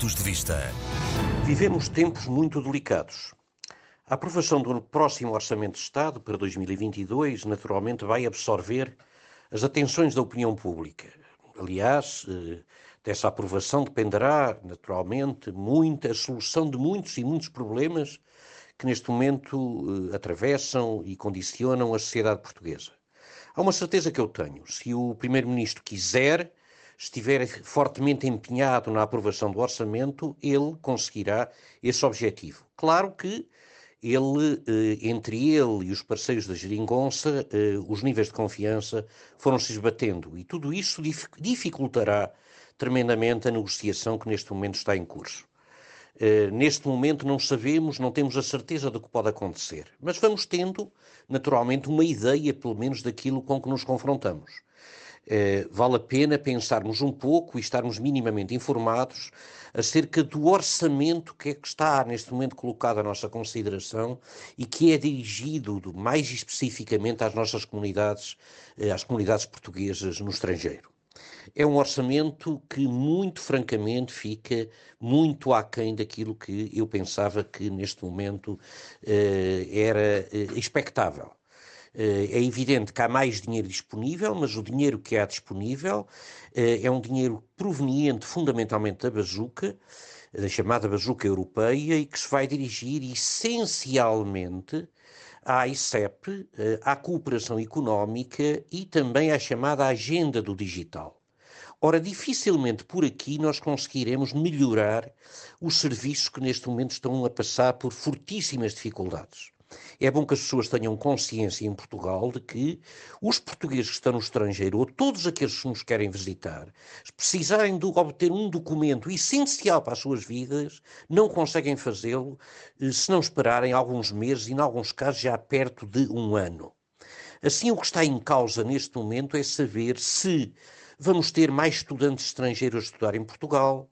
Pontos de Vista. Vivemos tempos muito delicados. A aprovação do próximo Orçamento de Estado para 2022 naturalmente vai absorver as atenções da opinião pública. Aliás, eh, dessa aprovação dependerá naturalmente muito a solução de muitos e muitos problemas que neste momento eh, atravessam e condicionam a sociedade portuguesa. Há uma certeza que eu tenho: se o Primeiro-Ministro quiser, estiver fortemente empenhado na aprovação do orçamento, ele conseguirá esse objetivo. Claro que ele, eh, entre ele e os parceiros da geringonça, eh, os níveis de confiança foram se esbatendo e tudo isso dificultará tremendamente a negociação que neste momento está em curso. Uh, neste momento não sabemos, não temos a certeza do que pode acontecer, mas vamos tendo, naturalmente, uma ideia, pelo menos, daquilo com que nos confrontamos. Uh, vale a pena pensarmos um pouco e estarmos minimamente informados acerca do orçamento que é que está neste momento colocado à nossa consideração e que é dirigido mais especificamente às nossas comunidades, uh, às comunidades portuguesas no estrangeiro é um orçamento que, muito francamente, fica muito aquém daquilo que eu pensava que neste momento eh, era eh, expectável. Eh, é evidente que há mais dinheiro disponível, mas o dinheiro que há disponível eh, é um dinheiro proveniente fundamentalmente da bazuca, da chamada bazuca europeia, e que se vai dirigir essencialmente à ICEP, eh, à cooperação económica e também à chamada agenda do digital. Ora, dificilmente por aqui nós conseguiremos melhorar os serviços que neste momento estão a passar por fortíssimas dificuldades. É bom que as pessoas tenham consciência em Portugal de que os portugueses que estão no estrangeiro, ou todos aqueles que nos querem visitar, se precisarem de obter um documento essencial para as suas vidas, não conseguem fazê-lo eh, se não esperarem alguns meses e, em alguns casos, já perto de um ano. Assim, o que está em causa neste momento é saber se vamos ter mais estudantes estrangeiros a estudar em Portugal,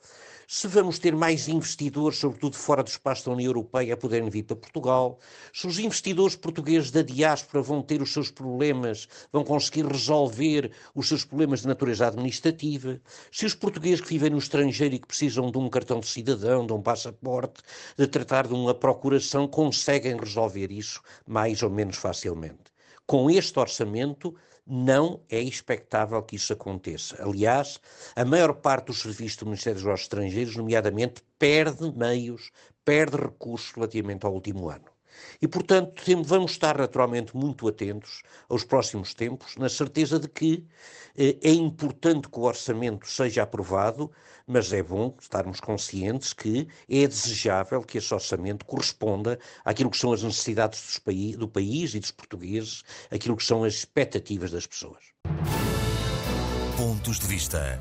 se vamos ter mais investidores, sobretudo fora do espaço da União Europeia, a poderem vir para Portugal, se os investidores portugueses da diáspora vão ter os seus problemas, vão conseguir resolver os seus problemas de natureza administrativa, se os portugueses que vivem no estrangeiro e que precisam de um cartão de cidadão, de um passaporte, de tratar de uma procuração, conseguem resolver isso mais ou menos facilmente. Com este orçamento, não é expectável que isso aconteça. Aliás, a maior parte dos serviços do Ministério dos Negócios Estrangeiros, nomeadamente, perde meios, perde recursos relativamente ao último ano. E, portanto, vamos estar naturalmente muito atentos aos próximos tempos, na certeza de que eh, é importante que o orçamento seja aprovado, mas é bom estarmos conscientes que é desejável que esse orçamento corresponda àquilo que são as necessidades do país e dos portugueses, aquilo que são as expectativas das pessoas. Pontos de vista.